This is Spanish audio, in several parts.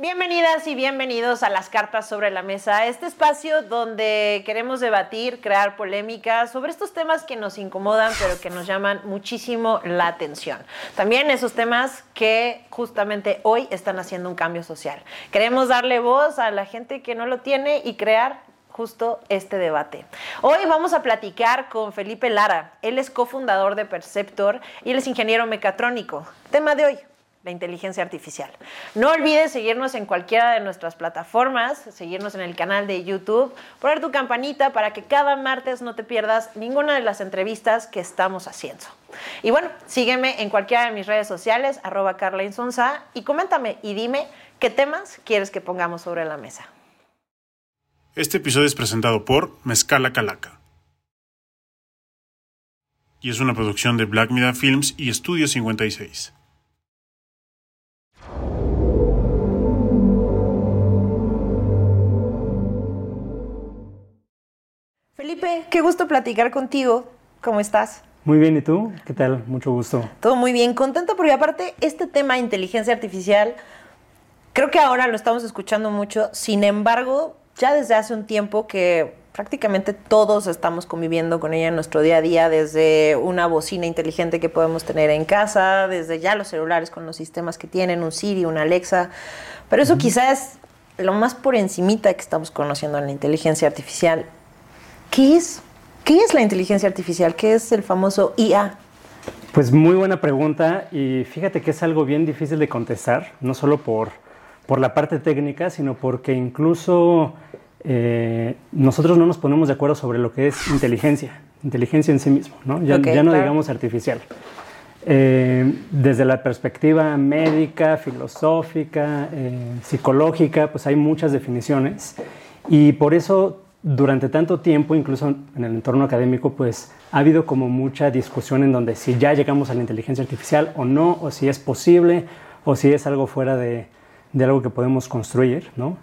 Bienvenidas y bienvenidos a las cartas sobre la mesa, este espacio donde queremos debatir, crear polémica sobre estos temas que nos incomodan pero que nos llaman muchísimo la atención. También esos temas que justamente hoy están haciendo un cambio social. Queremos darle voz a la gente que no lo tiene y crear justo este debate. Hoy vamos a platicar con Felipe Lara. Él es cofundador de Perceptor y él es ingeniero mecatrónico. Tema de hoy, la inteligencia artificial. No olvides seguirnos en cualquiera de nuestras plataformas, seguirnos en el canal de YouTube, poner tu campanita para que cada martes no te pierdas ninguna de las entrevistas que estamos haciendo. Y bueno, sígueme en cualquiera de mis redes sociales, arroba Carla y coméntame y dime qué temas quieres que pongamos sobre la mesa. Este episodio es presentado por Mezcala Calaca. Y es una producción de Black Media Films y Estudio 56. Felipe, qué gusto platicar contigo. ¿Cómo estás? Muy bien, ¿y tú? ¿Qué tal? Mucho gusto. Todo muy bien, contenta porque aparte este tema de inteligencia artificial, creo que ahora lo estamos escuchando mucho, sin embargo, ya desde hace un tiempo que prácticamente todos estamos conviviendo con ella en nuestro día a día, desde una bocina inteligente que podemos tener en casa, desde ya los celulares con los sistemas que tienen, un Siri, una Alexa, pero eso quizás es lo más por encimita que estamos conociendo en la inteligencia artificial. ¿Qué es? ¿Qué es la inteligencia artificial? ¿Qué es el famoso IA? Pues muy buena pregunta y fíjate que es algo bien difícil de contestar, no solo por, por la parte técnica, sino porque incluso eh, nosotros no nos ponemos de acuerdo sobre lo que es inteligencia, inteligencia en sí mismo, ¿no? ya, ya no digamos artificial. Eh, desde la perspectiva médica, filosófica, eh, psicológica, pues hay muchas definiciones y por eso durante tanto tiempo, incluso en el entorno académico, pues ha habido como mucha discusión en donde si ya llegamos a la inteligencia artificial o no, o si es posible, o si es algo fuera de, de algo que podemos construir, ¿no?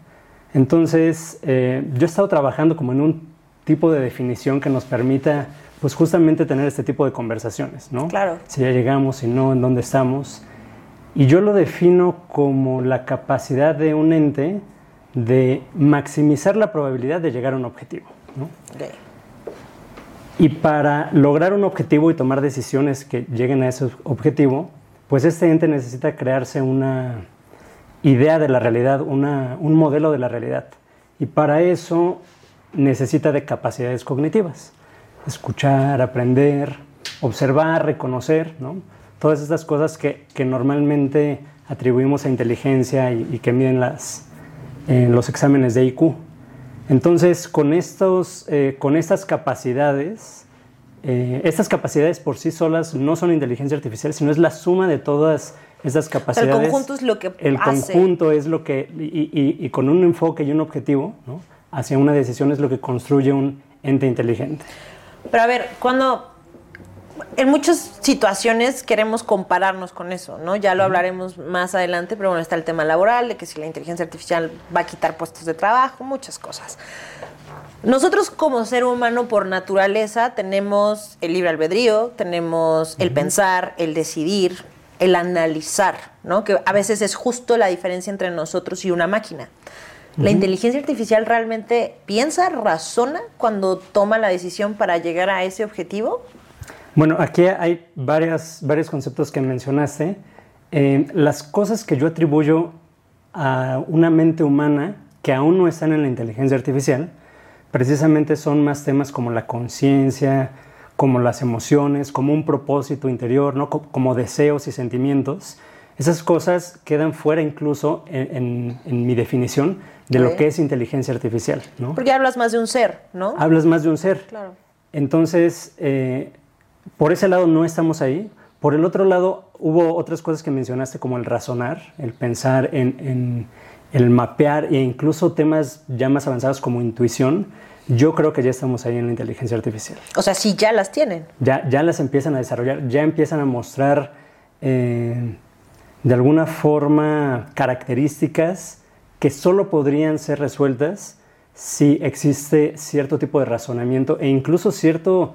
Entonces, eh, yo he estado trabajando como en un tipo de definición que nos permita, pues justamente tener este tipo de conversaciones, ¿no? Claro. Si ya llegamos, si no, en dónde estamos. Y yo lo defino como la capacidad de un ente de maximizar la probabilidad de llegar a un objetivo. ¿no? Y para lograr un objetivo y tomar decisiones que lleguen a ese objetivo, pues este ente necesita crearse una idea de la realidad, una, un modelo de la realidad. Y para eso necesita de capacidades cognitivas. Escuchar, aprender, observar, reconocer, ¿no? Todas estas cosas que, que normalmente atribuimos a inteligencia y, y que miden las, en los exámenes de IQ. Entonces, con, estos, eh, con estas capacidades, eh, estas capacidades por sí solas no son inteligencia artificial, sino es la suma de todas estas capacidades. el conjunto es lo que El hace. conjunto es lo que, y, y, y, con un enfoque y un objetivo, ¿no? hacia una decisión es lo que construye un ente inteligente. Pero a ver, cuando en muchas situaciones queremos compararnos con eso, ¿no? Ya lo hablaremos más adelante, pero bueno, está el tema laboral, de que si la inteligencia artificial va a quitar puestos de trabajo, muchas cosas. Nosotros como ser humano por naturaleza tenemos el libre albedrío, tenemos el pensar, el decidir, el analizar, ¿no? Que a veces es justo la diferencia entre nosotros y una máquina. ¿La inteligencia artificial realmente piensa, razona cuando toma la decisión para llegar a ese objetivo? Bueno, aquí hay varias, varios conceptos que mencionaste. Eh, las cosas que yo atribuyo a una mente humana que aún no están en la inteligencia artificial, precisamente son más temas como la conciencia, como las emociones, como un propósito interior, ¿no? como deseos y sentimientos. Esas cosas quedan fuera incluso en, en, en mi definición de lo que es inteligencia artificial. ¿no? Porque hablas más de un ser, ¿no? Hablas más de un ser. Claro. Entonces, eh, por ese lado no estamos ahí. Por el otro lado, hubo otras cosas que mencionaste como el razonar, el pensar en, en el mapear e incluso temas ya más avanzados como intuición. Yo creo que ya estamos ahí en la inteligencia artificial. O sea, sí, ya las tienen. Ya, ya las empiezan a desarrollar, ya empiezan a mostrar eh, de alguna forma características que solo podrían ser resueltas si existe cierto tipo de razonamiento e incluso cierto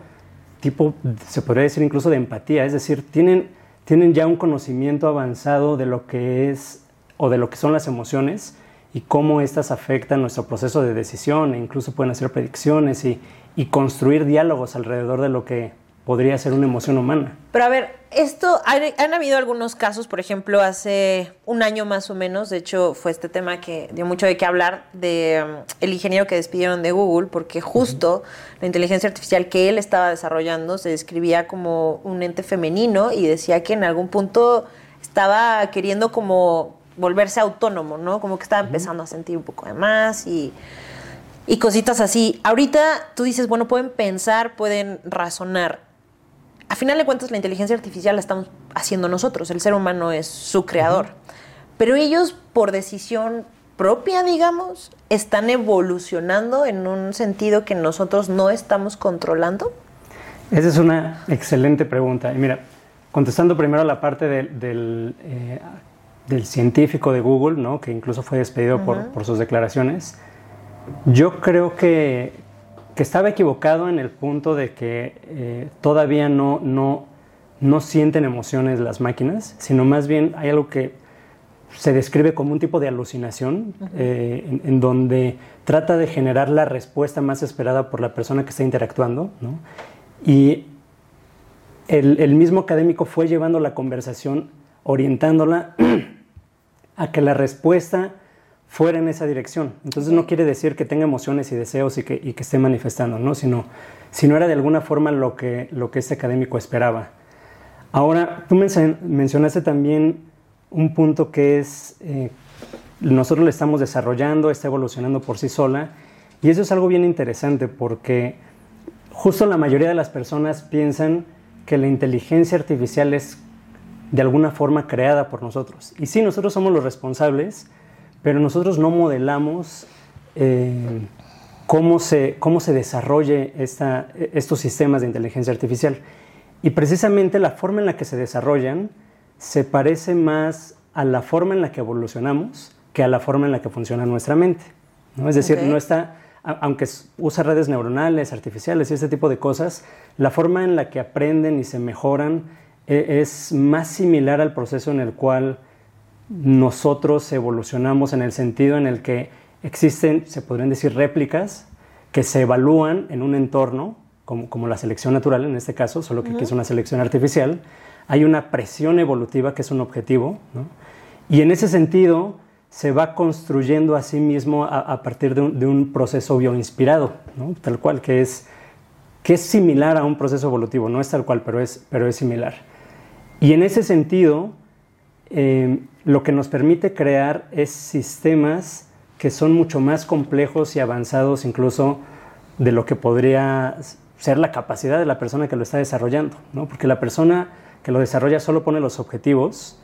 tipo, se podría decir incluso de empatía, es decir, tienen, tienen ya un conocimiento avanzado de lo que es o de lo que son las emociones y cómo éstas afectan nuestro proceso de decisión e incluso pueden hacer predicciones y, y construir diálogos alrededor de lo que podría ser una emoción humana. Pero a ver, esto, han, habido algunos casos, por ejemplo, hace un año más o menos, de hecho fue este tema que dio mucho de qué hablar, de um, el ingeniero que despidieron de Google, porque justo la inteligencia artificial que él estaba desarrollando se describía como un ente femenino y decía que en algún punto estaba queriendo como volverse autónomo, ¿no? Como que estaba empezando a sentir un poco de más y y cositas así. Ahorita tú dices, bueno, pueden pensar, pueden razonar a final de cuentas la inteligencia artificial la estamos haciendo nosotros, el ser humano es su creador. Pero ellos, por decisión propia, digamos, están evolucionando en un sentido que nosotros no estamos controlando. Esa es una excelente pregunta. Y mira, contestando primero la parte del, eh, del, científico de Google, ¿no? que incluso fue despedido por, por sus declaraciones, yo creo que, que estaba equivocado en el punto de que eh, todavía no, no, no sienten emociones las máquinas, sino más bien hay algo que se describe como un tipo de alucinación, eh, en, donde trata de generar la respuesta más esperada por la persona que está interactuando. ¿no? Y el, el, mismo académico fue llevando la conversación, orientándola a que la respuesta fuera en esa dirección. Entonces no quiere decir que tenga emociones y deseos y que, y que esté manifestando, ¿no? Sino, no era de alguna forma lo que, lo que este académico esperaba. Ahora, tú mencionaste también un punto que es, eh, nosotros le estamos desarrollando, está evolucionando por sí sola, y eso es algo bien interesante porque justo la mayoría de las personas piensan que la inteligencia artificial es de alguna forma creada por nosotros. Y sí, nosotros somos los responsables, pero nosotros no modelamos eh, cómo, se, cómo se desarrolle esta, estos sistemas de inteligencia artificial. Y precisamente la forma en la que se desarrollan se parece más a la forma en la que evolucionamos que a la forma en la que funciona nuestra mente. ¿no? Es decir, no está, aunque usa redes neuronales, artificiales y este tipo de cosas, la forma en la que aprenden y se mejoran e, es más similar al proceso en el cual nosotros evolucionamos en el sentido en el que existen, se podrían decir, réplicas que se evalúan en un entorno, como, la selección natural en este caso, solo que aquí es una selección artificial. Hay una presión evolutiva que es un objetivo, y en ese sentido se va construyendo a sí mismo a, partir de un, proceso bioinspirado, tal cual, que es, que es similar a un proceso evolutivo, no es tal cual, pero es, pero es similar. Y en ese sentido, eh, lo que nos permite crear es sistemas que son mucho más complejos y avanzados incluso de lo que podría ser la capacidad de la persona que lo está desarrollando, ¿no? porque la persona que lo desarrolla solo pone los objetivos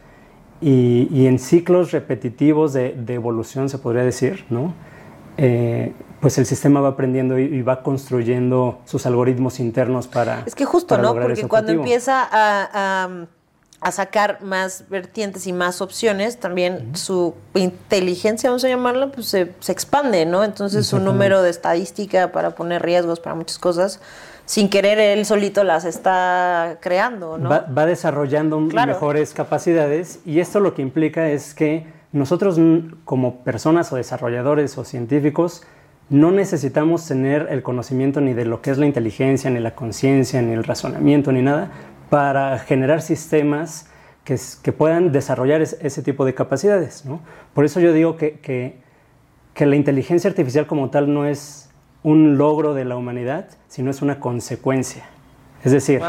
y, en ciclos repetitivos de, evolución, se podría decir, ¿no? Eh, pues el sistema va aprendiendo y, va construyendo sus algoritmos internos para... Es que justo, ¿no? Porque cuando empieza a a sacar más vertientes y más opciones, también su inteligencia, vamos a llamarla, pues se, expande, ¿no? Entonces su número de estadística para poner riesgos para muchas cosas, sin querer él solito las está creando, ¿no? Va, desarrollando mejores capacidades y esto lo que implica es que nosotros como personas o desarrolladores o científicos no necesitamos tener el conocimiento ni de lo que es la inteligencia, ni la conciencia, ni el razonamiento, ni nada, para generar sistemas que, que puedan desarrollar ese tipo de capacidades. ¿no? Por eso yo digo que, que, que, la inteligencia artificial como tal no es un logro de la humanidad, sino es una consecuencia. Es decir,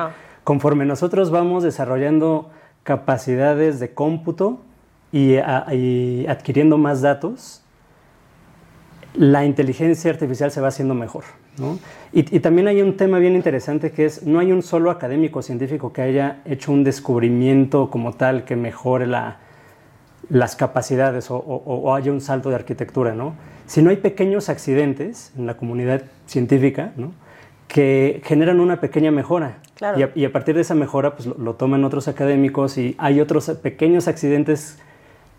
conforme nosotros vamos desarrollando capacidades de cómputo y, y adquiriendo más datos, la inteligencia artificial se va haciendo mejor. Y, también hay un tema bien interesante que es, no hay un solo académico científico que haya hecho un descubrimiento como tal que mejore las capacidades o, haya un salto de arquitectura, ¿no? Sino hay pequeños accidentes en la comunidad científica, que generan una pequeña mejora. Y, a, partir de esa mejora, pues lo, toman otros académicos y hay otros pequeños accidentes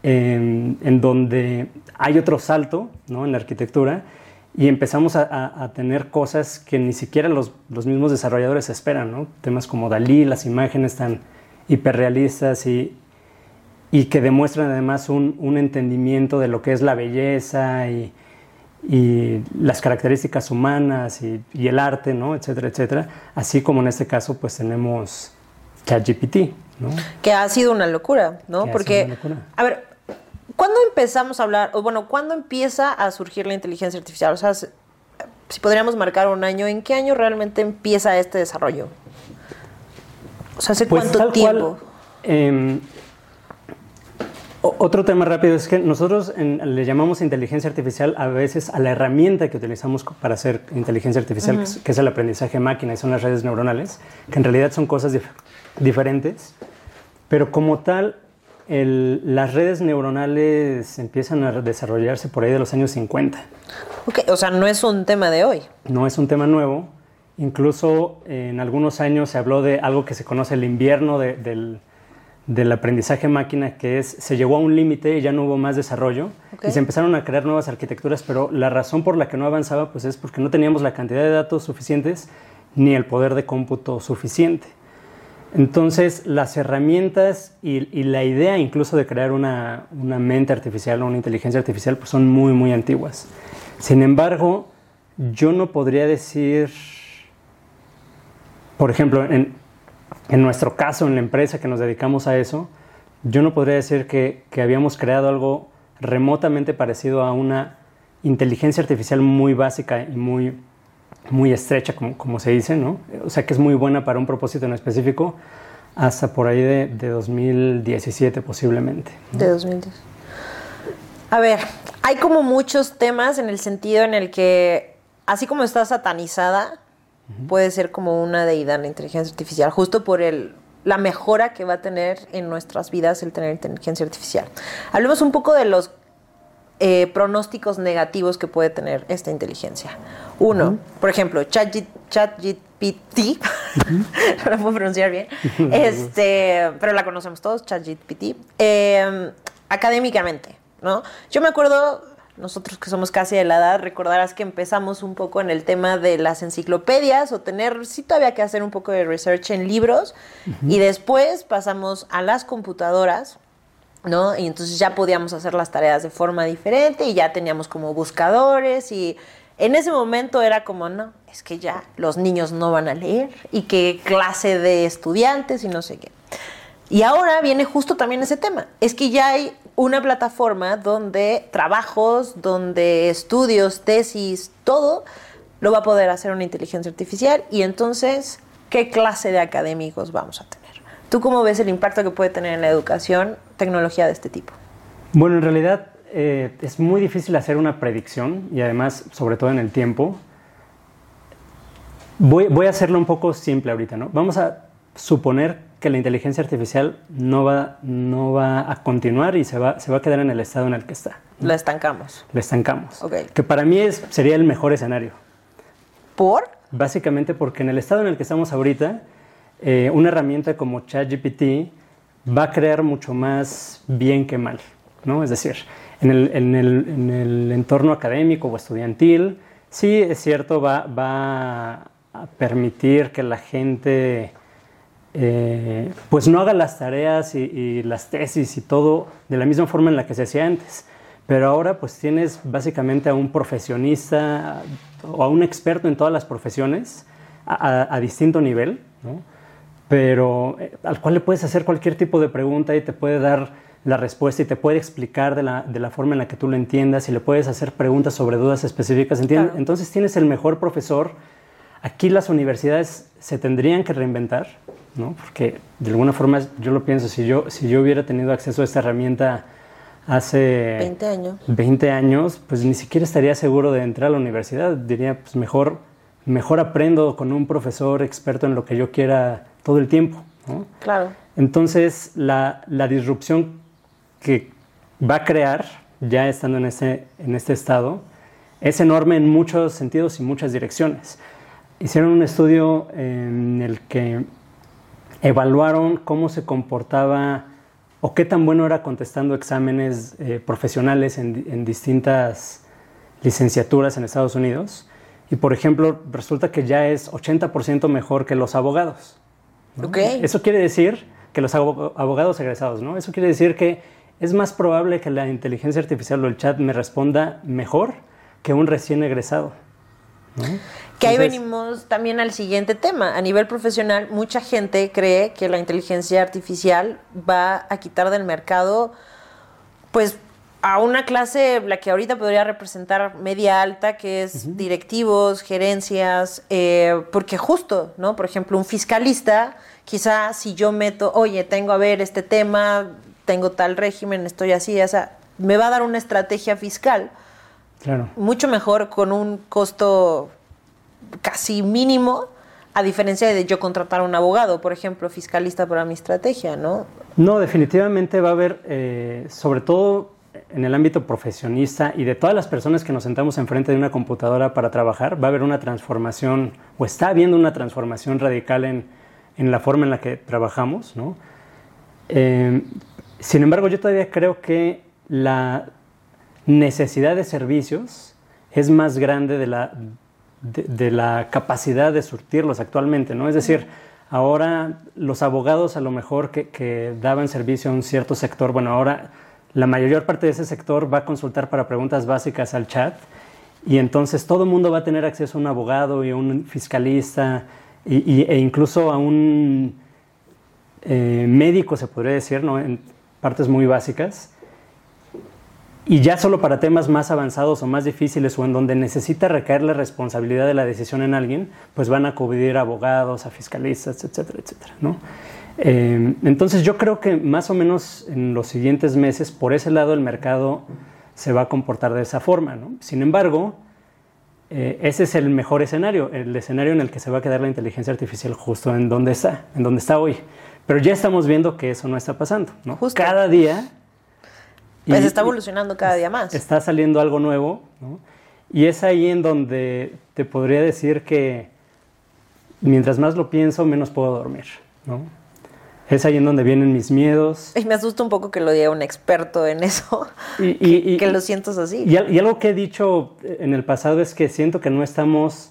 en, en donde hay otro salto ¿no? en la arquitectura y empezamos a, tener cosas que ni siquiera los, mismos desarrolladores esperan, ¿no? Temas como Dalí, las imágenes tan hiperrealistas y, y que demuestran además un, un, entendimiento de lo que es la belleza y, y las características humanas y, y, el arte, ¿no? etcétera, etcétera. Así como en este caso, pues tenemos ChatGPT, ¿no? Que ha sido una locura, ¿no? Porque, locura. a ver, ¿cuándo empezamos a hablar, o bueno, cuándo empieza a surgir la inteligencia artificial? O sea, si podríamos marcar un año, ¿en qué año realmente empieza este desarrollo? O sea, ¿hace pues cuánto tiempo? Em, otro tema rápido es que nosotros le llamamos inteligencia artificial a veces a la herramienta que utilizamos para hacer inteligencia artificial, que, es, el aprendizaje máquina y son las redes neuronales, que en realidad son cosas diferentes, pero como tal, las redes neuronales empiezan a desarrollarse por ahí de los años 50. Ok, o sea, no es un tema de hoy. No es un tema nuevo. Incluso en algunos años se habló de algo que se conoce el invierno del, del, aprendizaje máquina, que es, se llegó a un límite y ya no hubo más desarrollo y se empezaron a crear nuevas arquitecturas, pero la razón por la que no avanzaba pues es porque no teníamos la cantidad de datos suficientes ni el poder de cómputo suficiente. Entonces, las herramientas y, la idea incluso de crear una, mente artificial o una inteligencia artificial pues son muy, muy antiguas. Sin embargo, yo no podría decir por ejemplo, en, nuestro caso, en la empresa que nos dedicamos a eso, yo no podría decir que, habíamos creado algo remotamente parecido a una inteligencia artificial muy básica y muy, muy estrecha, como, como se dice, ¿no? O sea, que es muy buena para un propósito en específico, hasta por ahí de, 2017 posiblemente. De 2010. A ver, hay como muchos temas en el sentido en el que, así como está satanizada, puede ser como una deidad la inteligencia artificial, justo por el, la mejora que va a tener en nuestras vidas el tener inteligencia artificial. Hablemos un poco de los eh, pronósticos negativos que puede tener esta inteligencia. Uno, por ejemplo, ChatGPT, no puedo pronunciar bien, este, pero la conocemos todos, ChatGPT, eh, académicamente, ¿no? Yo me acuerdo nosotros que somos casi de la edad, recordarás que empezamos un poco en el tema de las enciclopedias o tener, sí todavía que hacer un poco de research en libros y después pasamos a las computadoras, ¿no? Y entonces ya podíamos hacer las tareas de forma diferente y ya teníamos como buscadores y en ese momento era como, no, es que ya los niños no van a leer y qué clase de estudiantes y no sé qué. Y ahora viene justo también ese tema, es que ya hay una plataforma donde trabajos, donde estudios, tesis, todo lo va a poder hacer una inteligencia artificial y entonces, ¿qué clase de académicos vamos a tener? ¿Tú cómo ves el impacto que puede tener en la educación tecnología de este tipo? Bueno, en realidad eh, es muy difícil hacer una predicción y además, sobre todo en el tiempo. Voy, voy a hacerlo un poco simple ahorita, ¿no? Vamos a suponer que la inteligencia artificial no va, no va a continuar y se va, se va a quedar en el estado en el que está. La estancamos. La estancamos. Que para mí es, sería el mejor escenario. ¿Por? Básicamente porque en el estado en el que estamos ahorita, eh, una herramienta como ChatGPT va a crear mucho más bien que mal. ¿no? Es decir, en el, en el, en el entorno académico o estudiantil, sí es cierto, va, va a permitir que la gente eh, pues no haga las tareas y, las tesis y todo de la misma forma en la que se hacía antes. Pero ahora pues tienes básicamente a un profesionista o a un experto en todas las profesiones a, distinto nivel, pero eh, al cual le puedes hacer cualquier tipo de pregunta y te puede dar la respuesta y te puede explicar de la, de la forma en la que tú lo entiendas y le puedes hacer preguntas sobre dudas específicas. Entonces tienes el mejor profesor. Aquí las universidades se tendrían que reinventar ¿no? Porque de alguna forma yo lo pienso, si yo, si yo hubiera tenido acceso a esta herramienta hace 20 años. 20 años, pues ni siquiera estaría seguro de entrar a la universidad. Diría, pues mejor, mejor aprendo con un profesor experto en lo que yo quiera todo el tiempo. Claro. Entonces, la, la, disrupción que va a crear, ya estando en este, en este estado, es enorme en muchos sentidos y muchas direcciones. Hicieron un estudio en el que evaluaron cómo se comportaba o qué tan bueno era contestando exámenes eh, profesionales en, distintas licenciaturas en Estados Unidos. Y por ejemplo, resulta que ya es 80% mejor que los abogados. Okay. Eso quiere decir, que los abogados egresados, ¿no? Eso quiere decir que es más probable que la inteligencia artificial o el chat me responda mejor que un recién egresado. Que ahí venimos también al siguiente tema. A nivel profesional, mucha gente cree que la inteligencia artificial va a quitar del mercado, pues, a una clase, la que ahorita podría representar media alta, que es directivos, gerencias, eh, porque justo, ¿no? Por ejemplo, un fiscalista, quizá si yo meto, oye, tengo a ver este tema, tengo tal régimen, estoy así, o sea, me va a dar una estrategia fiscal. Claro. Mucho mejor con un costo casi mínimo, a diferencia de yo contratar a un abogado, por ejemplo, fiscalista para mi estrategia, ¿no? No, definitivamente va a haber, eh, sobre todo en el ámbito profesionista y de todas las personas que nos sentamos enfrente de una computadora para trabajar, va a haber una transformación, o está habiendo una transformación radical en, en la forma en la que trabajamos, ¿no? Eh, sin embargo, yo todavía creo que la necesidad de servicios es más grande de la, de, la capacidad de surtirlos actualmente, ¿no? Es decir, ahora los abogados a lo mejor que, que daban servicio a un cierto sector, bueno, ahora la mayor parte de ese sector va a consultar para preguntas básicas al chat y entonces todo el mundo va a tener acceso a un abogado y a un fiscalista e incluso a un eh, médico, se podría decir, ¿no? en partes muy básicas. Y ya solo para temas más avanzados o más difíciles o en donde necesita recaer la responsabilidad de la decisión en alguien, pues van a acudir a abogados, a fiscalistas, etcétera, etcétera. ¿no? Eh, entonces yo creo que más o menos en los siguientes meses, por ese lado, el mercado se va a comportar de esa forma. Sin embargo, eh, ese es el mejor escenario, el escenario en el que se va a quedar la inteligencia artificial justo en donde está, en donde está hoy. Pero ya estamos viendo que eso no está pasando. ¿no? Cada día... Pues está evolucionando cada día más. Está saliendo algo nuevo. Y es ahí en donde te podría decir que mientras más lo pienso, menos puedo dormir. ¿no? Es ahí en donde vienen mis miedos. Y me asusta un poco que lo diga un experto en eso, y, que, lo sientas así. Y, algo que he dicho en el pasado es que siento que no estamos,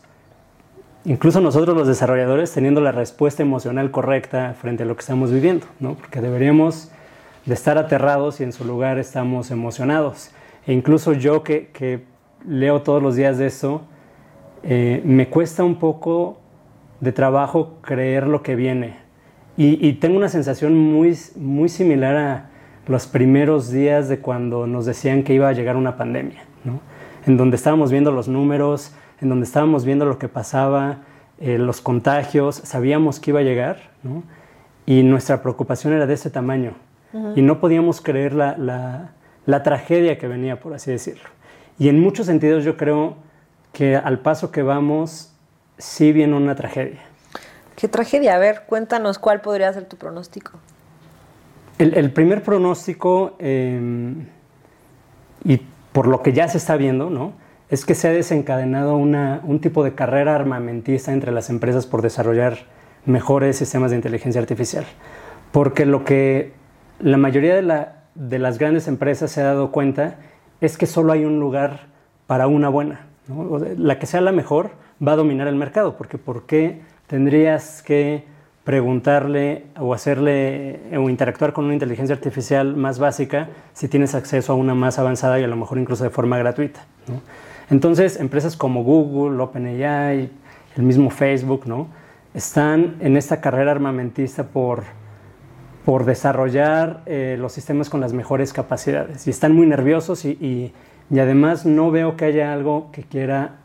incluso nosotros los desarrolladores, teniendo la respuesta emocional correcta frente a lo que estamos viviendo, ¿no? Porque deberíamos de estar aterrados y en su lugar estamos emocionados. E incluso yo que, leo todos los días de eso, eh, me cuesta un poco de trabajo creer lo que viene y, tengo una sensación muy, muy similar a los primeros días de cuando nos decían que iba a llegar una pandemia, ¿no? en donde estábamos viendo los números, en donde estábamos viendo lo que pasaba, eh, los contagios, sabíamos que iba a llegar, ¿no? y nuestra preocupación era de ese tamaño, y no podíamos creer la, la, la tragedia que venía, por así decirlo. Y en muchos sentidos yo creo que al paso que vamos, sí viene una tragedia. Qué tragedia. A ver, cuéntanos cuál podría ser tu pronóstico. El, primer pronóstico, em, y por lo que ya se está viendo, ¿no? es que se ha desencadenado una, un tipo de carrera armamentista entre las empresas por desarrollar mejores sistemas de inteligencia artificial. Porque lo que la mayoría de, la, de las grandes empresas se ha dado cuenta es que solo hay un lugar para una buena. La que sea la mejor va a dominar el mercado, porque ¿por qué tendrías que preguntarle o hacerle o interactuar con una inteligencia artificial más básica si tienes acceso a una más avanzada y a lo mejor incluso de forma gratuita. Entonces, empresas como Google, OpenAI, el mismo Facebook, ¿no? están en esta carrera armamentista por, por desarrollar eh, los sistemas con las mejores capacidades y están muy nerviosos y, y, además no veo que haya algo que quiera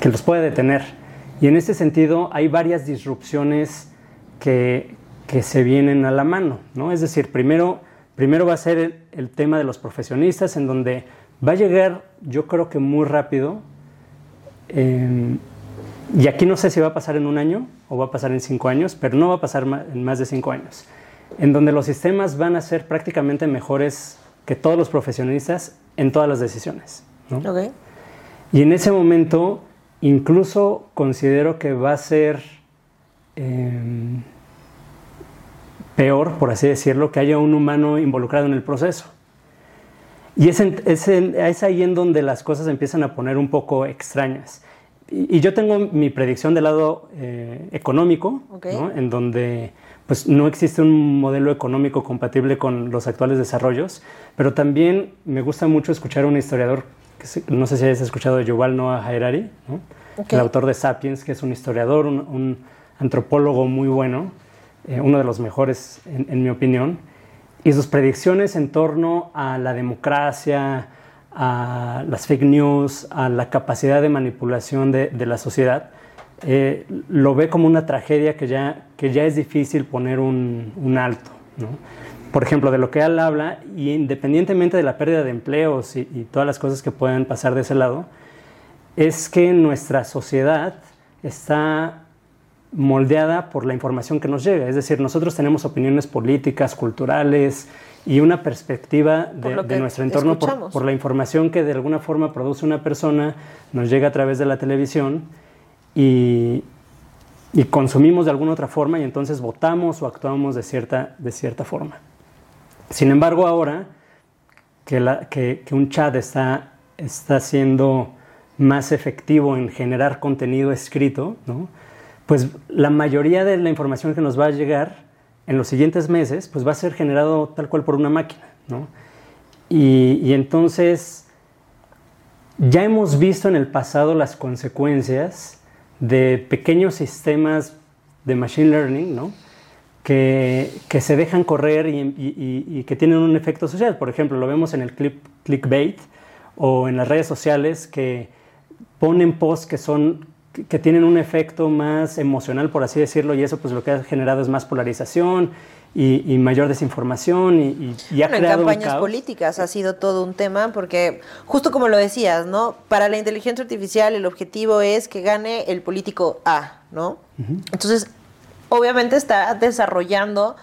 que los pueda detener. Y en ese sentido hay varias disrupciones que, que se vienen a la mano, ¿no? Es decir, primero, primero va a ser el, tema de los profesionistas, en donde va a llegar, yo creo que muy rápido, em, y aquí no sé si va a pasar en un año o va a pasar en cinco años, pero no va a pasar en más de cinco años, en donde los sistemas van a ser prácticamente mejores que todos los profesionistas en todas las decisiones. ¿no? Okay. Y en ese momento Incluso considero que va a ser em, peor, por así decirlo, que haya un humano involucrado en el proceso. Y es, es, ahí en donde las cosas empiezan a poner un poco extrañas. y, yo tengo mi predicción del lado eh, económico, en donde pues no existe un modelo económico compatible con los actuales desarrollos, pero también me gusta mucho escuchar a un historiador, no sé si hayas escuchado de Yuval Noah Harari, el autor de Sapiens, que es un historiador, un, antropólogo muy bueno, eh, uno de los mejores en, mi opinión, y sus predicciones en torno a la democracia, a las fake news, a la capacidad de manipulación de la sociedad, eh, lo ve como una tragedia que ya, que ya es difícil poner un, un alto. ¿no? Por ejemplo, de lo que él habla, y independientemente de la pérdida de empleos y, todas las cosas que puedan pasar de ese lado, es que nuestra sociedad está moldeada por la información que nos llega. Es decir, nosotros tenemos opiniones políticas, culturales y una perspectiva de, de nuestro entorno por, por, la información que de alguna forma produce una persona, nos llega a través de la televisión y, consumimos de alguna otra forma y entonces votamos o actuamos de cierta, de cierta forma. Sin embargo, ahora que, un chat está, está siendo más efectivo en generar contenido escrito, pues la mayoría de la información que nos va a llegar en los siguientes meses pues va a ser generado tal cual por una máquina. Y, y entonces ya hemos visto en el pasado las consecuencias de pequeños sistemas de machine learning, ¿no? Que, que, se dejan correr y, que tienen un efecto social. Por ejemplo, lo vemos en el clip, clickbait o en las redes sociales que ponen posts que son que tienen un efecto más emocional, por así decirlo, y eso pues lo que ha generado es más polarización y, mayor desinformación y, y ha En campañas políticas ha sido todo un tema porque justo como lo decías, ¿no? Para la inteligencia artificial el objetivo es que gane el político A, ¿no? Entonces, obviamente está desarrollando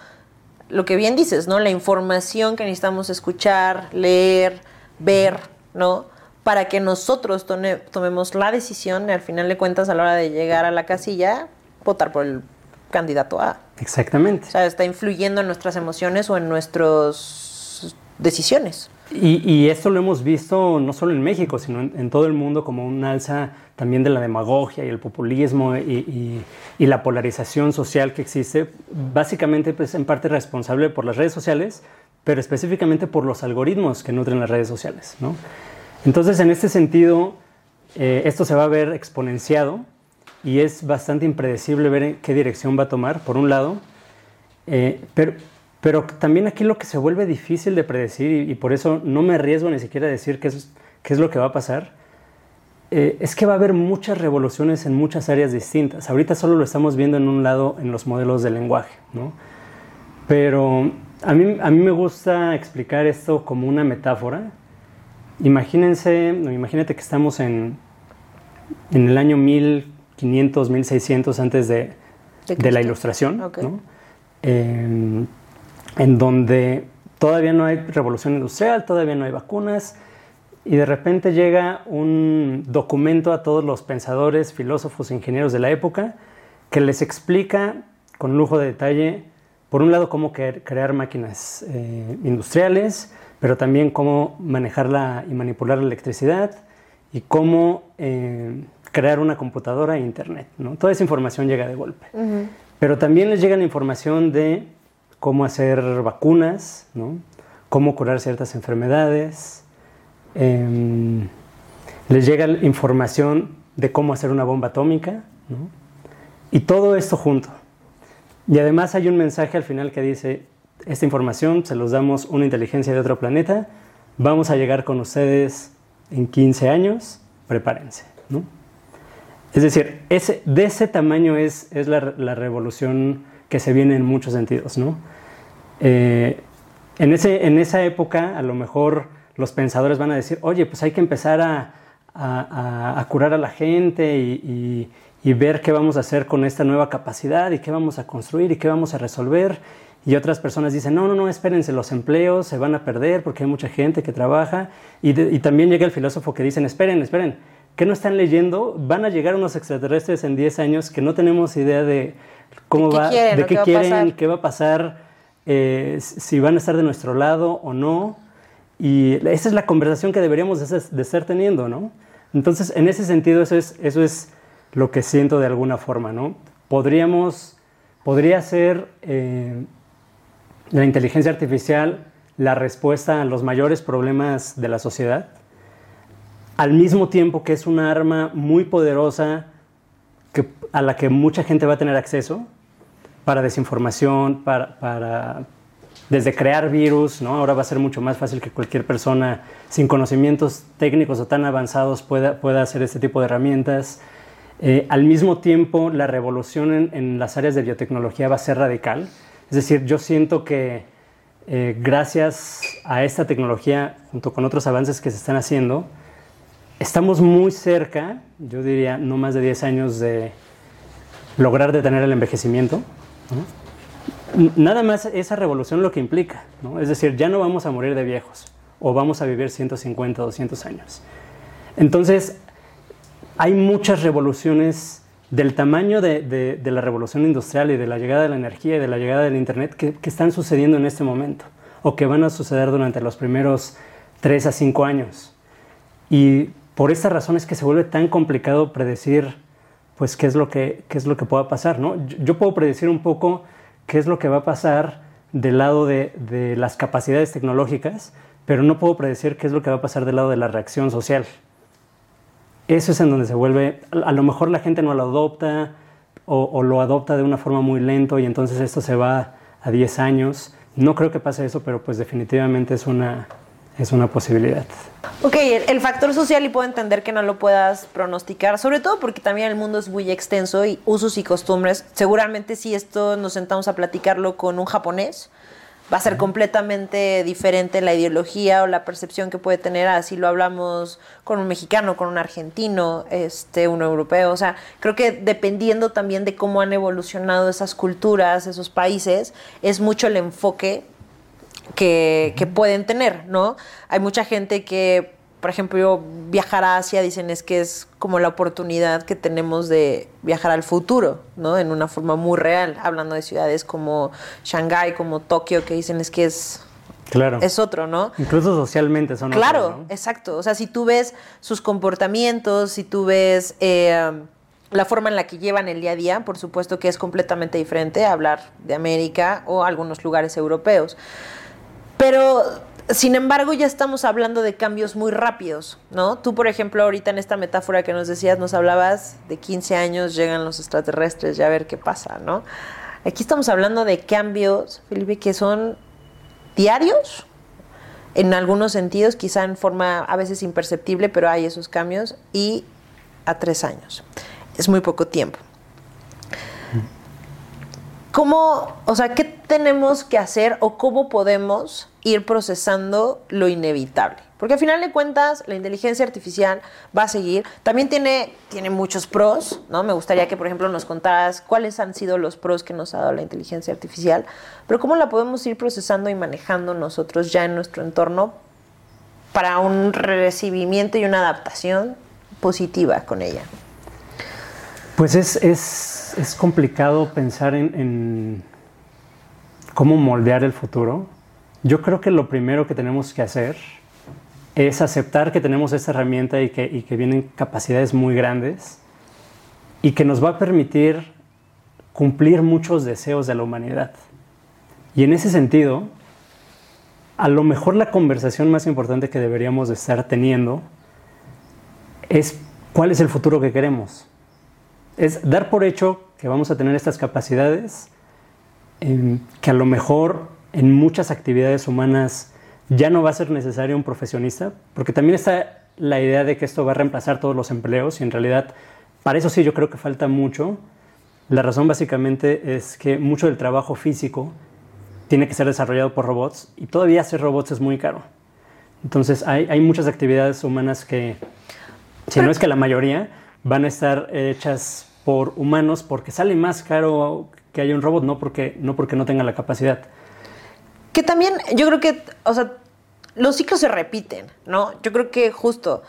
lo que bien dices, ¿no? La información que necesitamos escuchar, leer, ver, ¿no? Para que nosotros tomemos la decisión, al final de cuentas, a la hora de llegar a la casilla, votar por el candidato A. Exactamente. O sea, está influyendo en nuestras emociones o en nuestras decisiones. Y, esto lo hemos visto no solo en México, sino en, todo el mundo como un alza también de la demagogia y el populismo y, la polarización social que existe, básicamente pues en parte responsable por las redes sociales, pero específicamente por los algoritmos que nutren las redes sociales. ¿no? Entonces, en este sentido, eh, esto se va a ver exponenciado y es bastante impredecible ver en qué dirección va a tomar, por un lado, eh, pero, pero también aquí lo que se vuelve difícil de predecir, y, por eso no me arriesgo ni siquiera a decir qué es, qué es lo que va a pasar, eh, es que va a haber muchas revoluciones en muchas áreas distintas. Ahorita solo lo estamos viendo en un lado en los modelos de lenguaje, ¿no? Pero a mí, a mí me gusta explicar esto como una metáfora. Imagínense, imagínate que estamos en, en el año 1000 500, 1600 antes de, de, la ilustración, en donde todavía no hay revolución industrial, todavía no hay vacunas, y de repente llega un documento a todos los pensadores, filósofos, ingenieros de la época, que les explica con lujo de detalle, por un lado, cómo crear máquinas eh, industriales, pero también cómo manejarla y manipular la electricidad y cómo eh, crear una computadora e internet. ¿no? Toda esa información llega de golpe. Pero también les llega la información de cómo hacer vacunas, ¿no? cómo curar ciertas enfermedades. Em, les llega información de cómo hacer una bomba atómica. Y todo esto junto. Y además hay un mensaje al final que dice, esta información se los damos una inteligencia de otro planeta, vamos a llegar con ustedes en 15 años, prepárense. Es decir, ese, de ese tamaño es, es la, revolución que se viene en muchos sentidos. Eh, en, ese, en esa época, a lo mejor los pensadores van a decir, oye, pues hay que empezar a, a, a curar a la gente y, y, y, ver qué vamos a hacer con esta nueva capacidad y qué vamos a construir y qué vamos a resolver. Y otras personas dicen, no, no, no, espérense, los empleos se van a perder porque hay mucha gente que trabaja. Y, y también llega el filósofo que dicen, esperen, esperen, ¿Qué no están leyendo? Van a llegar unos extraterrestres en 10 años que no tenemos idea de cómo va, de qué, quieren, qué va a pasar, eh, si van a estar de nuestro lado o no. Y esa es la conversación que deberíamos de, estar teniendo, ¿no? Entonces, en ese sentido, eso es, eso es lo que siento de alguna forma, ¿no? Podríamos, podría ser eh, la inteligencia artificial la respuesta a los mayores problemas de la sociedad, al mismo tiempo que es una arma muy poderosa a la que mucha gente va a tener acceso para desinformación, para desde crear virus, ¿no? ahora va a ser mucho más fácil que cualquier persona sin conocimientos técnicos o tan avanzados pueda, pueda hacer este tipo de herramientas. Eh, al mismo tiempo, la revolución en, las áreas de biotecnología va a ser radical. Es decir, yo siento que eh, gracias a esta tecnología, junto con otros avances que se están haciendo, estamos muy cerca, yo diría no más de 10 años de lograr detener el envejecimiento. Nada más esa revolución lo que implica, ¿no? es decir, ya no vamos a morir de viejos o vamos a vivir 150, 200 años. Entonces, hay muchas revoluciones del tamaño de, la revolución industrial y de la llegada de la energía y de la llegada del Internet que, que, están sucediendo en este momento o que van a suceder durante los primeros 3 a 5 años. Y por esta razón es que se vuelve tan complicado predecir pues qué es lo que, qué es lo que pueda pasar. ¿no? Yo, puedo predecir un poco qué es lo que va a pasar del lado de, las capacidades tecnológicas, pero no puedo predecir qué es lo que va a pasar del lado de la reacción social. Eso es en donde se vuelve, a lo mejor la gente no lo adopta o, o lo adopta de una forma muy lento y entonces esto se va a 10 años. No creo que pase eso, pero pues definitivamente es una, es una posibilidad. Ok, el, factor social y puedo entender que no lo puedas pronosticar, sobre todo porque también el mundo es muy extenso y usos y costumbres. Seguramente si esto nos sentamos a platicarlo con un japonés, va a ser completamente diferente la ideología o la percepción que puede tener, así lo hablamos con un mexicano, con un argentino, este, un europeo. O sea, creo que dependiendo también de cómo han evolucionado esas culturas, esos países, es mucho el enfoque que, pueden tener, ¿no? Hay mucha gente que, por ejemplo, viajar a Asia dicen es que es como la oportunidad que tenemos de viajar al futuro, ¿no? En una forma muy real, hablando de ciudades como Shanghái, como Tokio, que dicen es que es Claro. Es otro, ¿no? Incluso socialmente son Claro, exacto. O sea, si tú ves sus comportamientos, si tú ves eh, la forma en la que llevan el día a día, por supuesto que es completamente diferente a hablar de América o algunos lugares europeos. Pero sin embargo, ya estamos hablando de cambios muy rápidos, ¿no? Tú, por ejemplo, ahorita en esta metáfora que nos decías, nos hablabas de 15 años, llegan los extraterrestres, ya a ver qué pasa, ¿no? Aquí estamos hablando de cambios, Felipe, que son diarios, en algunos sentidos, quizá en forma a veces imperceptible, pero hay esos cambios, y a tres años. Es muy poco tiempo. ¿Cómo, o sea, qué tenemos que hacer o cómo podemos ir procesando lo inevitable? Porque al final de cuentas, la inteligencia artificial va a seguir. También tiene, tiene muchos pros, ¿no? Me gustaría que, por ejemplo, nos contaras cuáles han sido los pros que nos ha dado la inteligencia artificial, pero cómo la podemos ir procesando y manejando nosotros ya en nuestro entorno para un recibimiento y una adaptación positiva con ella. Pues es, es, es complicado pensar en, cómo moldear el futuro. Yo creo que lo primero que tenemos que hacer es aceptar que tenemos esta herramienta y que, vienen capacidades muy grandes y que nos va a permitir cumplir muchos deseos de la humanidad. Y en ese sentido, a lo mejor la conversación más importante que deberíamos de estar teniendo es cuál es el futuro que queremos es dar por hecho que vamos a tener estas capacidades, que a lo mejor en muchas actividades humanas ya no va a ser necesario un profesionista, porque también está la idea de que esto va a reemplazar todos los empleos y en realidad para eso sí yo creo que falta mucho. La razón básicamente es que mucho del trabajo físico tiene que ser desarrollado por robots y todavía hacer robots es muy caro. Entonces hay, hay muchas actividades humanas que, si no es que la mayoría, van a estar hechas por humanos porque sale más caro que haya un robot, no porque no, porque no tenga la capacidad. Que también yo creo que, o sea, los ciclos se repiten, ¿no? Yo creo que justo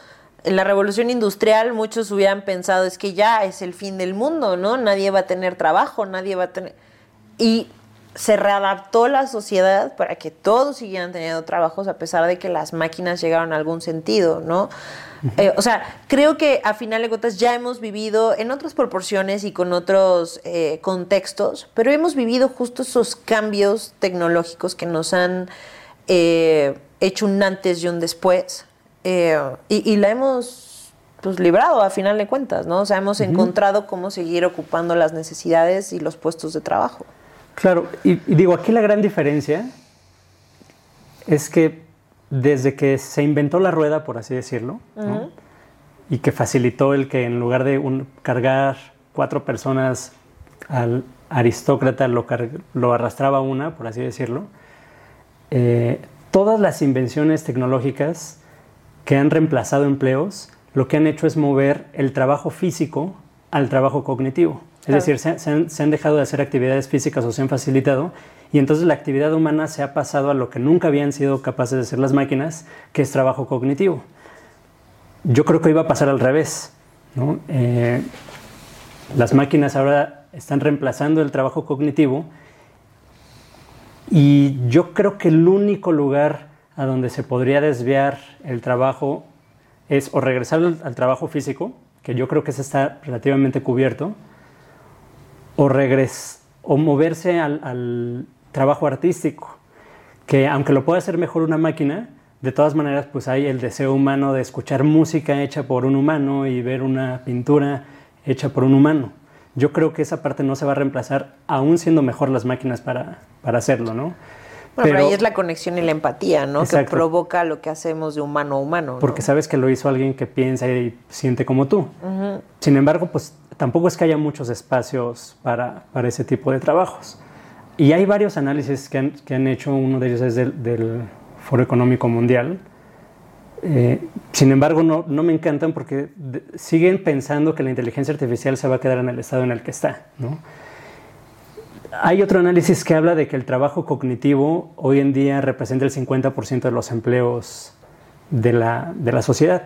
en la revolución industrial muchos hubieran pensado es que ya es el fin del mundo, ¿no? Nadie va a tener trabajo, nadie va a tener... Y se readaptó la sociedad para que todos siguieran teniendo trabajos a pesar de que las máquinas llegaron a algún sentido, ¿no? Eh, o sea, creo que a final de cuentas ya hemos vivido en otras proporciones y con otros eh, contextos, pero hemos vivido justo esos cambios tecnológicos que nos han eh, hecho un antes y un después. Y, la hemos pues, librado a final de cuentas, ¿no? O sea, hemos encontrado cómo seguir ocupando las necesidades y los puestos de trabajo. Claro, y, digo, aquí la gran diferencia es que desde que se inventó la rueda, por así decirlo, y que facilitó el que en lugar de cargar cuatro personas al aristócrata lo, lo arrastraba una, por así decirlo, eh, todas las invenciones tecnológicas que han reemplazado empleos, lo que han hecho es mover el trabajo físico al trabajo cognitivo. Es decir, se, han, dejado de hacer actividades físicas o se han facilitado y entonces la actividad humana se ha pasado a lo que nunca habían sido capaces de hacer las máquinas, que es trabajo cognitivo. Yo creo que iba a pasar al revés. Eh, las máquinas ahora están reemplazando el trabajo cognitivo y yo creo que el único lugar a donde se podría desviar el trabajo es o regresar al, trabajo físico, que yo creo que ese está relativamente cubierto, o, regres o moverse al, trabajo artístico, que aunque lo pueda hacer mejor una máquina, de todas maneras pues hay el deseo humano de escuchar música hecha por un humano y ver una pintura hecha por un humano. Yo creo que esa parte no se va a reemplazar, aún siendo mejor las máquinas para, para hacerlo, ¿no? Bueno, pero, ahí es la conexión y la empatía, ¿no? Que provoca lo que hacemos de humano a humano. Porque sabes que lo hizo alguien que piensa y siente como tú. Sin embargo, pues tampoco es que haya muchos espacios para, para, ese tipo de trabajos. Y hay varios análisis que han, que han hecho, uno de ellos es del, Foro Económico Mundial. Eh, sin embargo, no, no, me encantan porque siguen pensando que la inteligencia artificial se va a quedar en el estado en el que está. ¿no? Hay otro análisis que habla de que el trabajo cognitivo hoy en día representa el 50% de los empleos de la, de la sociedad.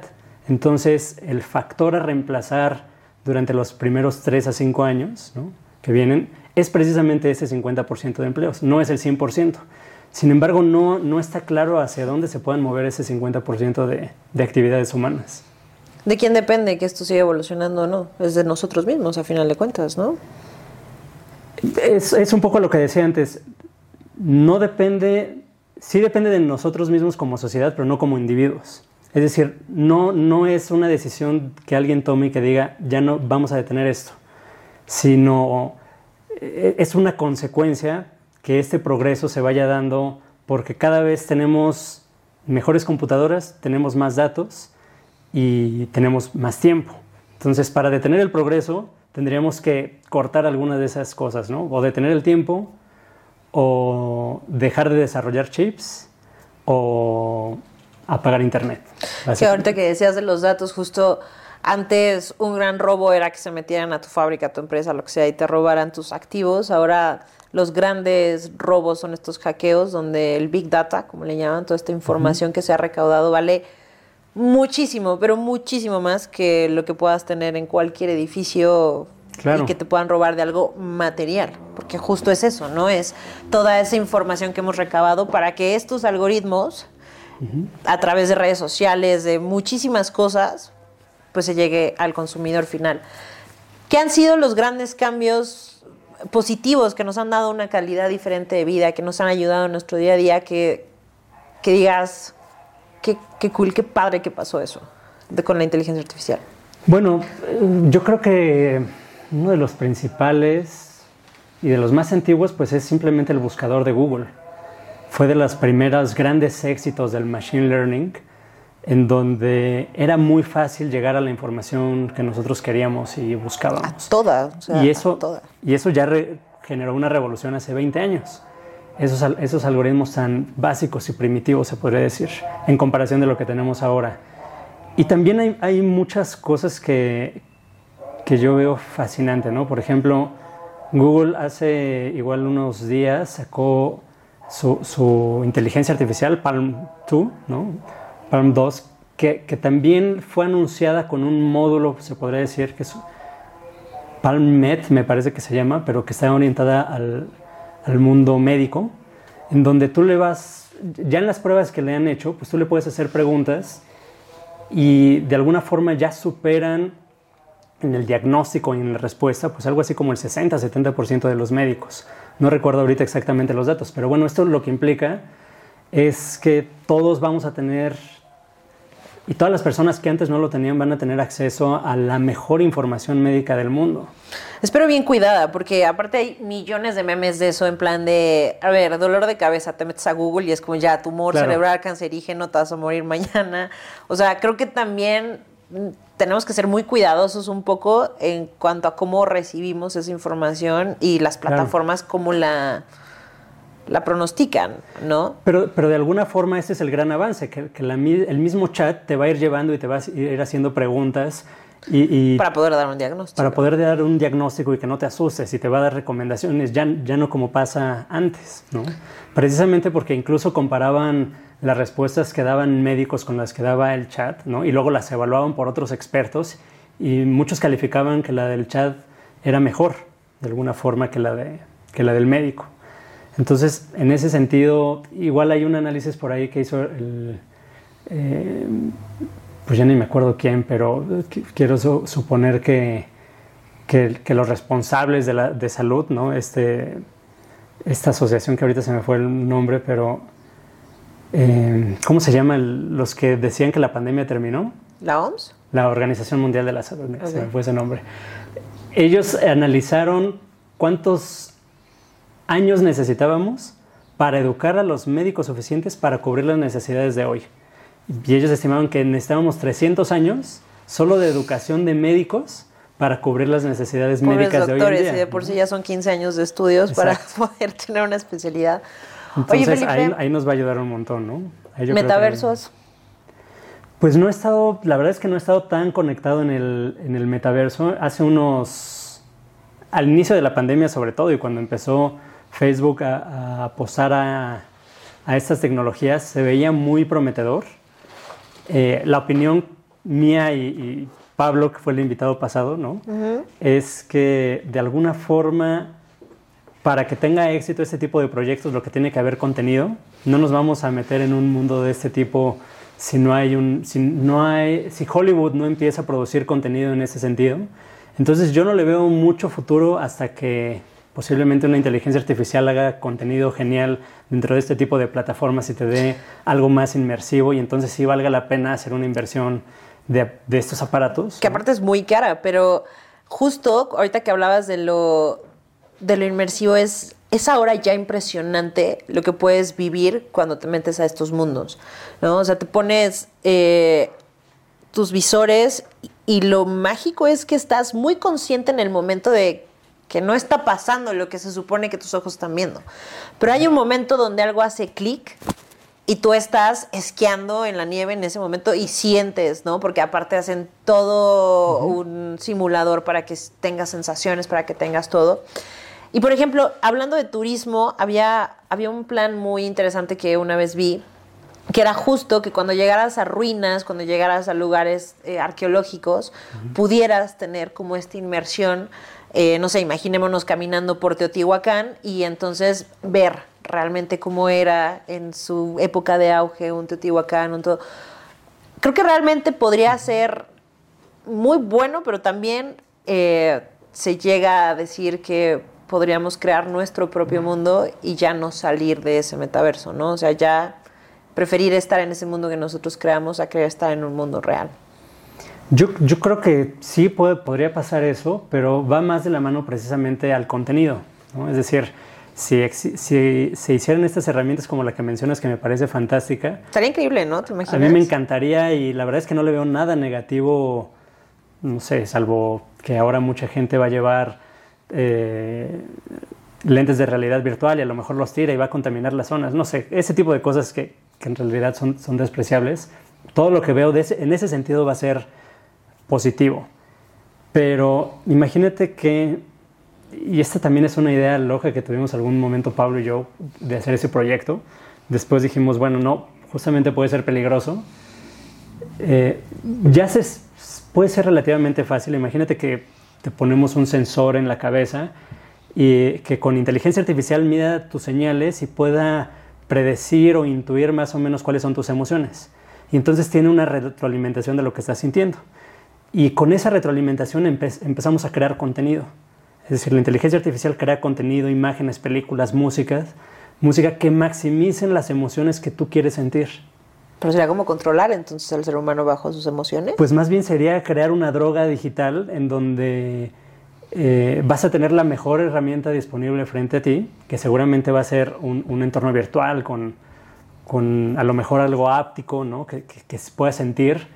Entonces, el factor a reemplazar durante los primeros 3 a 5 años que vienen es precisamente ese 50% de empleos, no es el 100%. Sin embargo, no, no está claro hacia dónde se pueden mover ese 50% de, de actividades humanas. ¿De quién depende que esto siga evolucionando o no? Es de nosotros mismos, a final de cuentas, ¿no? Es, un poco lo que decía antes. No depende, sí depende de nosotros mismos como sociedad, pero no como individuos. Es decir, no, no es una decisión que alguien tome y que diga, ya no vamos a detener esto, sino eh, es una consecuencia que este progreso se vaya dando porque cada vez tenemos mejores computadoras, tenemos más datos y tenemos más tiempo. Entonces, para detener el progreso, tendríamos que cortar alguna de esas cosas, ¿no? O detener el tiempo, o dejar de desarrollar chips, o apagar internet. Que ahorita que decías de los datos, justo antes un gran robo era que se metieran a tu fábrica, a tu empresa, lo que sea, y te robaran tus activos. Ahora los grandes robos son estos hackeos donde el big data, como le llaman, toda esta información que se ha recaudado vale muchísimo, pero muchísimo más que lo que puedas tener en cualquier edificio y que te puedan robar de algo material, porque justo es eso, ¿no? Es toda esa información que hemos recabado para que estos algoritmos a través de redes sociales, de muchísimas cosas, pues se llegue al consumidor final. ¿Qué han sido los grandes cambios positivos que nos han dado una calidad diferente de vida, que nos han ayudado en nuestro día a día, que, que digas, qué, qué, cool, qué padre que pasó eso de, con la inteligencia artificial? Bueno, yo creo que uno de los principales y de los más antiguos, pues es simplemente el buscador de Google fue de los primeros grandes éxitos del Machine Learning, en donde era muy fácil llegar a la información que nosotros queríamos y buscábamos. A toda. y, eso, y eso ya generó una revolución hace 20 años. Esos, esos algoritmos tan básicos y primitivos, se podría decir, en comparación de lo que tenemos ahora. Y también hay, hay muchas cosas que, que yo veo fascinante, ¿no? Por ejemplo, Google hace igual unos días sacó su, inteligencia artificial, Palm 2, ¿no? Palm 2, que, que, también fue anunciada con un módulo, se podría decir, que es PalmMed, me parece que se llama, pero que está orientada al, al mundo médico, en donde tú le vas, ya en las pruebas que le han hecho, pues tú le puedes hacer preguntas y de alguna forma ya superan en el diagnóstico y en la respuesta, pues algo así como el 60-70% de los médicos. No recuerdo ahorita exactamente los datos, pero bueno, esto lo que implica es que todos vamos a tener, y todas las personas que antes no lo tenían van a tener acceso a la mejor información médica del mundo. Espero bien cuidada, porque aparte hay millones de memes de eso, en plan de, a ver, dolor de cabeza, te metes a Google y es como ya, tumor cerebral, cancerígeno, te vas a morir mañana. O sea, creo que también tenemos que ser muy cuidadosos un poco en cuanto a cómo recibimos esa información y las plataformas cómo la, la pronostican, ¿no? Pero, pero de alguna forma ese es el gran avance, que, el mismo chat te va a ir llevando y te va a ir haciendo preguntas. Y, para poder dar un diagnóstico. Para poder dar un diagnóstico y que no te asustes y te va a dar recomendaciones, ya, ya no como pasa antes, ¿no? Precisamente porque incluso comparaban las respuestas que daban médicos con las que daba el chat, ¿no? Y luego las evaluaban por otros expertos y muchos calificaban que la del chat era mejor, de alguna forma, que la, de, que la del médico. Entonces, en ese sentido, igual hay un análisis por ahí que hizo el... Eh, pues ya ni me acuerdo quién, pero quiero suponer que, que, los responsables de, la, de salud, ¿no? Este, esta asociación que ahorita se me fue el nombre, pero eh, ¿cómo se llama los que decían que la pandemia terminó? ¿La OMS? La Organización Mundial de la Salud, se me fue ese nombre. Ellos analizaron cuántos años necesitábamos para educar a los médicos suficientes para cubrir las necesidades de hoy. Y ellos estimaban que necesitábamos 300 años solo de educación de médicos para cubrir las necesidades médicas de hoy en día. Y de por sí ya son 15 años de estudios para poder tener una especialidad. Entonces ahí, nos va a ayudar un montón, ¿no? Metaversos. Pues no he estado, la verdad es que no he estado tan conectado en el, en el metaverso. Hace unos, al inicio de la pandemia sobre todo, y cuando empezó Facebook a, posar a, a, estas tecnologías, se veía muy prometedor. Eh, la opinión mía y, Pablo, que fue el invitado pasado, ¿no? Es que de alguna forma para que tenga éxito este tipo de proyectos, lo que tiene que haber contenido. No nos vamos a meter en un mundo de este tipo si no hay un, si no hay, si Hollywood no empieza a producir contenido en ese sentido. Entonces yo no le veo mucho futuro hasta que posiblemente una inteligencia artificial haga contenido genial dentro de este tipo de plataformas y te dé algo más inmersivo y entonces sí valga la pena hacer una inversión de, de estos aparatos. Que aparte es muy cara, pero justo ahorita que hablabas de lo de lo inmersivo es, es ahora ya impresionante lo que puedes vivir cuando te metes a estos mundos, ¿no? O sea, te pones eh, tus visores y lo mágico es que estás muy consciente en el momento de que no está pasando lo que se supone que tus ojos están viendo. Pero hay un momento donde algo hace clic y tú estás esquiando en la nieve en ese momento y sientes, ¿no? Porque aparte hacen todo un simulador para que tengas sensaciones, para que tengas todo. Y por ejemplo, hablando de turismo, había, había un plan muy interesante que una vez vi, que era justo que cuando llegaras a ruinas, cuando llegaras a lugares eh, arqueológicos, pudieras tener como esta inmersión, eh, no sé, imaginémonos caminando por Teotihuacán y entonces ver realmente cómo era en su época de auge un Teotihuacán, un todo. Creo que realmente podría ser muy bueno, pero también eh, se llega a decir que podríamos crear nuestro propio mundo y ya no salir de ese metaverso, ¿no? O sea, ya preferir estar en ese mundo que nosotros creamos a querer estar en un mundo real. Yo, yo creo que sí puede, podría pasar eso, pero va más de la mano precisamente al contenido, ¿no? Es decir, si, si, se hicieran estas herramientas como la que mencionas, que me parece fantástica. Estaría increíble, ¿no? ¿Te imaginas? A mí me encantaría y la verdad es que no le veo nada negativo, no sé, salvo que ahora mucha gente va a llevar eh, lentes de realidad virtual y a lo mejor los tira y va a contaminar las zonas. No sé, ese tipo de cosas que, en realidad son, son, despreciables. Todo lo que veo en ese sentido va a ser positivo. Pero imagínate que, y esta también es una idea loca que tuvimos algún momento Pablo y yo de hacer ese proyecto. Después dijimos, bueno, no, justamente puede ser peligroso. Eh, ya se, puede ser relativamente fácil. Imagínate que te ponemos un sensor en la cabeza y que con inteligencia artificial mida tus señales y pueda predecir o intuir más o menos cuáles son tus emociones. Y entonces tiene una retroalimentación de lo que estás sintiendo. Y con esa retroalimentación empezamos a crear contenido. Es decir, la inteligencia artificial crea contenido, imágenes, películas, músicas, música que maximicen las emociones que tú quieres sentir. Pero sería como controlar entonces al ser humano bajo sus emociones. Pues más bien sería crear una droga digital en donde eh, vas a tener la mejor herramienta disponible frente a ti, que seguramente va a ser un, entorno virtual con, con, a lo mejor algo áptico, ¿no? que, que, se pueda sentir.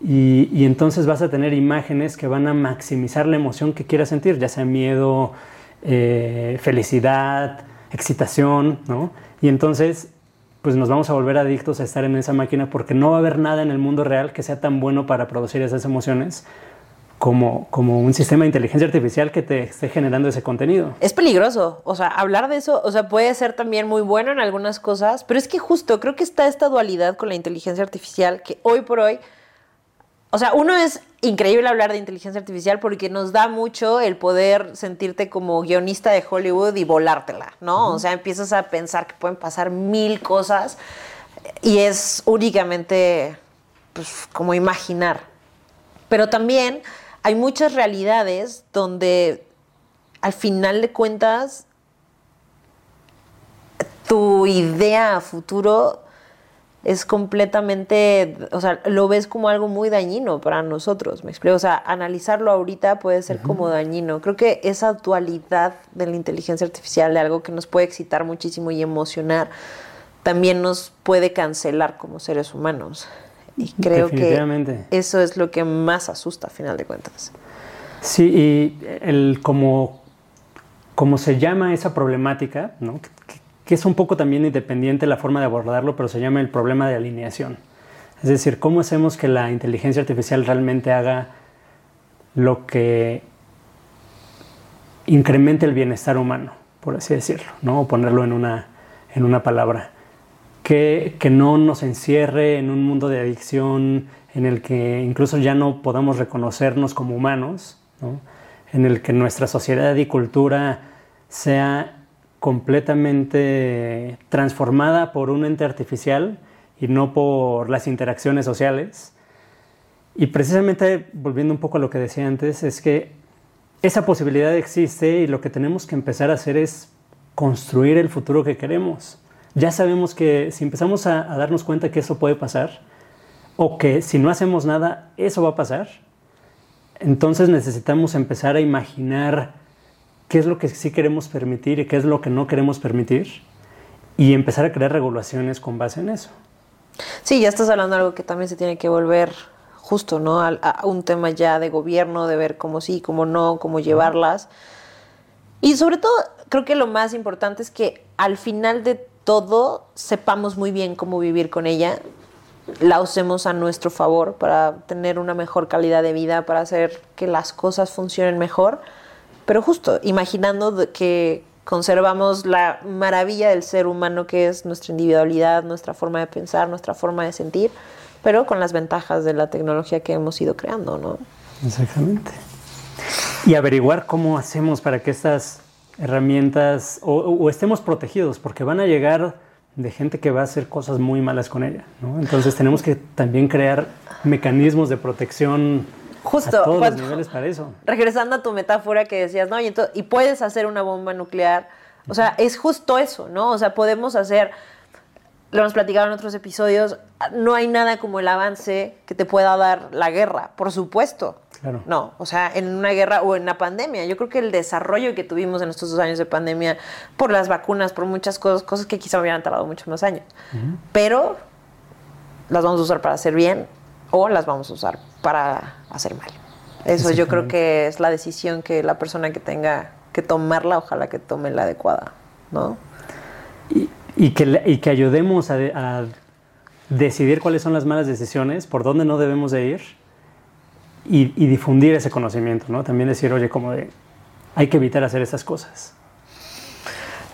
Y, entonces vas a tener imágenes que van a maximizar la emoción que quieras sentir, ya sea miedo, eh, felicidad, excitación, ¿no? Y entonces, pues nos vamos a volver adictos a estar en esa máquina porque no va a haber nada en el mundo real que sea tan bueno para producir esas emociones como, como un sistema de inteligencia artificial que te esté generando ese contenido. Es peligroso, o sea, hablar de eso, o sea, puede ser también muy bueno en algunas cosas, pero es que justo creo que está esta dualidad con la inteligencia artificial que hoy por hoy, o sea, uno es increíble hablar de inteligencia artificial porque nos da mucho el poder sentirte como guionista de Hollywood y volártela, ¿no? O sea, empiezas a pensar que pueden pasar mil cosas y es únicamente, pues, como imaginar. Pero también hay muchas realidades donde al final de cuentas tu idea a futuro es completamente, o sea, lo ves como algo muy dañino para nosotros, me explico, o sea, analizarlo ahorita puede ser como dañino. Creo que esa dualidad de la inteligencia artificial, de algo que nos puede excitar muchísimo y emocionar, también nos puede cancelar como seres humanos. Y creo que eso es lo que más asusta a final de cuentas. Sí, y el como, como se llama esa problemática, ¿no? que, es un poco también independiente la forma de abordarlo, pero se llama el problema de alineación. Es decir, ¿cómo hacemos que la inteligencia artificial realmente haga lo que incremente el bienestar humano, por así decirlo, ¿no? o ponerlo en una, en una palabra? que, no nos encierre en un mundo de adicción en el que incluso ya no podamos reconocernos como humanos, en el que nuestra sociedad y cultura sea completamente transformada por un ente artificial y no por las interacciones sociales. Y precisamente, volviendo un poco a lo que decía antes, es que esa posibilidad existe y lo que tenemos que empezar a hacer es construir el futuro que queremos ya sabemos que si empezamos a, darnos cuenta que eso puede pasar, o que si no hacemos nada, eso va a pasar, entonces necesitamos empezar a imaginar qué es lo que sí queremos permitir y qué es lo que no queremos permitir, y empezar a crear regulaciones con base en eso. Sí, ya estás hablando de algo que también se tiene que volver justo, ¿no? A, un tema ya de gobierno, de ver cómo sí, cómo no, cómo llevarlas. Y sobre todo, creo que lo más importante es que al final de todo sepamos muy bien cómo vivir con ella, la usemos a nuestro favor para tener una mejor calidad de vida, para hacer que las cosas funcionen mejor, pero justo imaginando que conservamos la maravilla del ser humano que es nuestra individualidad, nuestra forma de pensar, nuestra forma de sentir, pero con las ventajas de la tecnología que hemos ido creando, ¿no? Exactamente. Y averiguar cómo hacemos para que estas herramientas o, estemos protegidos, porque van a llegar de gente que va a hacer cosas muy malas con ella. ¿no? Entonces tenemos que también crear mecanismos de protección Justo, a todos los niveles para eso. Regresando a tu metáfora que decías, ¿no? Y, y puedes hacer una bomba nuclear. O sea, es justo eso, ¿no? O sea, podemos hacer lo hemos platicado en otros episodios, no hay nada como el avance que te pueda dar la guerra, por supuesto. Claro. No, o sea, en una guerra o en una pandemia. Yo creo que el desarrollo que tuvimos en estos dos años de pandemia, por las vacunas, por muchas cosas, cosas que quizá hubieran tardado muchos más años, pero las vamos a usar para hacer bien o las vamos a usar para hacer mal. Eso yo creo que es la decisión que la persona que tenga que tomarla, ojalá que tome la adecuada, ¿no? Y y que, y que ayudemos a, decidir cuáles son las malas decisiones, por dónde no debemos de ir y, difundir ese conocimiento, ¿no? También decir, oye, como de, hay que evitar hacer esas cosas.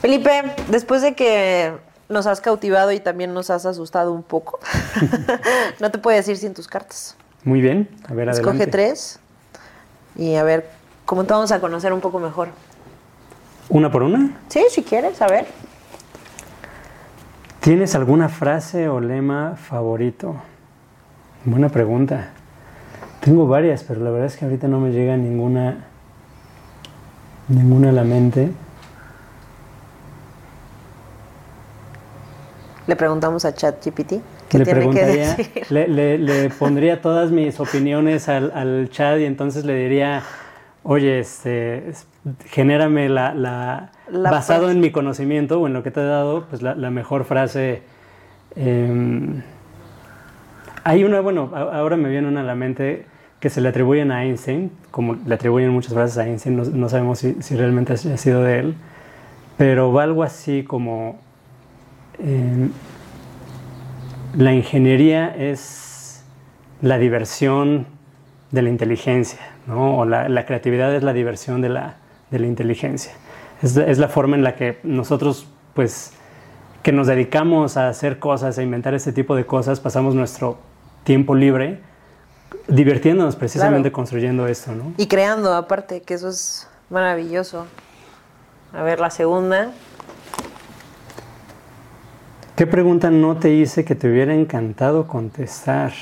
Felipe, después de que nos has cautivado y también nos has asustado un poco, no te puedes ir sin tus cartas. Muy bien, a ver, adelante. Escoge tres y a ver cómo te vamos a conocer un poco mejor. ¿Una por una? Sí, si quieres, a ver. ¿Tienes alguna frase o lema favorito? Buena pregunta. Tengo varias, pero la verdad es que ahorita no me llega ninguna ninguna a la mente. Le preguntamos a ChatGPT qué le tiene que decir. Le, le, pondría todas mis opiniones al, al, chat y entonces le diría, oye, este, genérame la, la, basado en mi conocimiento o en lo que te he dado, pues la, mejor frase. Em, hay una, bueno, ahora me viene una a la mente que se le atribuyen a Einstein, como le atribuyen muchas frases a Einstein, no, sabemos si, si, realmente ha sido de él, pero va algo así como em, la ingeniería es la diversión de la inteligencia, ¿no? o la, la creatividad es la diversión de la, de la inteligencia. Es, es, la forma en la que nosotros, pues, que nos dedicamos a hacer cosas, a inventar ese tipo de cosas, pasamos nuestro tiempo libre divirtiéndonos precisamente construyendo esto, ¿no? Y creando, aparte, que eso es maravilloso. A ver, la segunda. ¿Qué pregunta no te hice que te hubiera encantado contestar?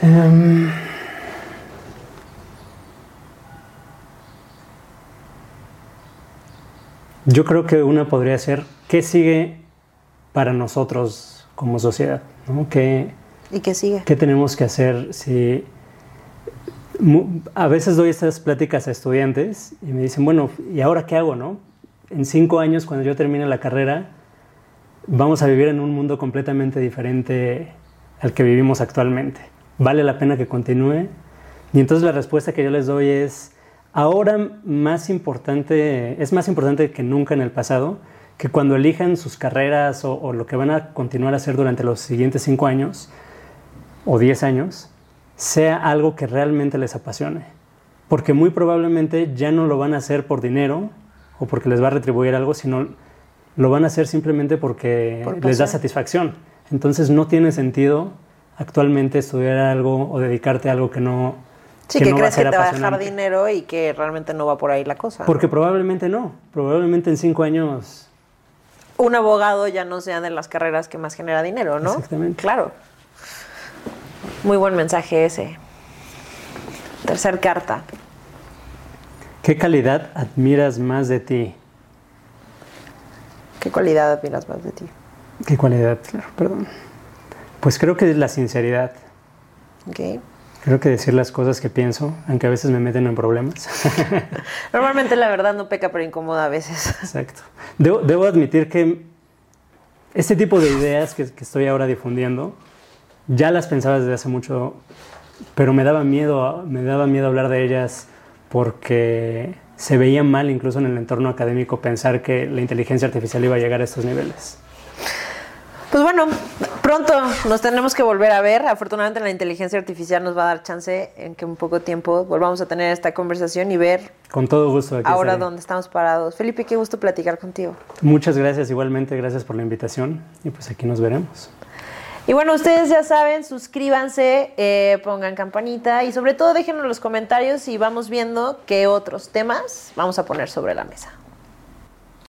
Um, yo creo que una podría ser, ¿qué sigue para nosotros como sociedad. ¿no? ¿Qué, ¿Y qué sigue? ¿Qué tenemos que hacer si... A veces doy estas pláticas a estudiantes y me dicen, bueno, ¿y ahora qué hago? No? En cinco años, cuando yo termine la carrera, vamos a vivir en un mundo completamente diferente al que vivimos actualmente. ¿Vale la pena que continúe? Y entonces la respuesta que yo les doy es, ahora más importante, es más importante que nunca en el pasado, que cuando elijan sus carreras o, lo que van a continuar a hacer durante los siguientes cinco años o diez años, sea algo que realmente les apasione. Porque muy probablemente ya no lo van a hacer por dinero o porque les va a retribuir algo, sino lo van a hacer simplemente porque les da satisfacción. Entonces no tiene sentido actualmente estudiar algo o dedicarte a algo que no, Sí, que, crees que te va a dejar dinero y que realmente no va por ahí la cosa. Porque probablemente no. Probablemente en cinco años un abogado ya no sea de las carreras que más genera dinero, ¿no? Exactamente. Claro. Muy buen mensaje ese. Tercer carta. ¿Qué calidad admiras más de ti? ¿Qué cualidad admiras más de ti? ¿Qué cualidad? Claro, perdón. Pues creo que es la sinceridad. Ok. Creo que decir las cosas que pienso, aunque a veces me meten en problemas. Normalmente la verdad no peca, pero incomoda a veces. Exacto. Debo, admitir que este tipo de ideas que, estoy ahora difundiendo, ya las pensaba desde hace mucho, pero me daba miedo, me daba miedo hablar de ellas porque se veía mal incluso en el entorno académico pensar que la inteligencia artificial iba a llegar a estos niveles. Pues bueno, pronto nos tenemos que volver a ver. Afortunadamente la inteligencia artificial nos va a dar chance en que un poco tiempo volvamos a tener esta conversación y ver. Con todo gusto. ahora dónde estamos parados. Felipe, qué gusto platicar contigo. Muchas gracias igualmente, gracias por la invitación y pues aquí nos veremos. Y bueno, ustedes ya saben, suscríbanse, eh, pongan campanita y sobre todo déjenos los comentarios y vamos viendo qué otros temas vamos a poner sobre la mesa.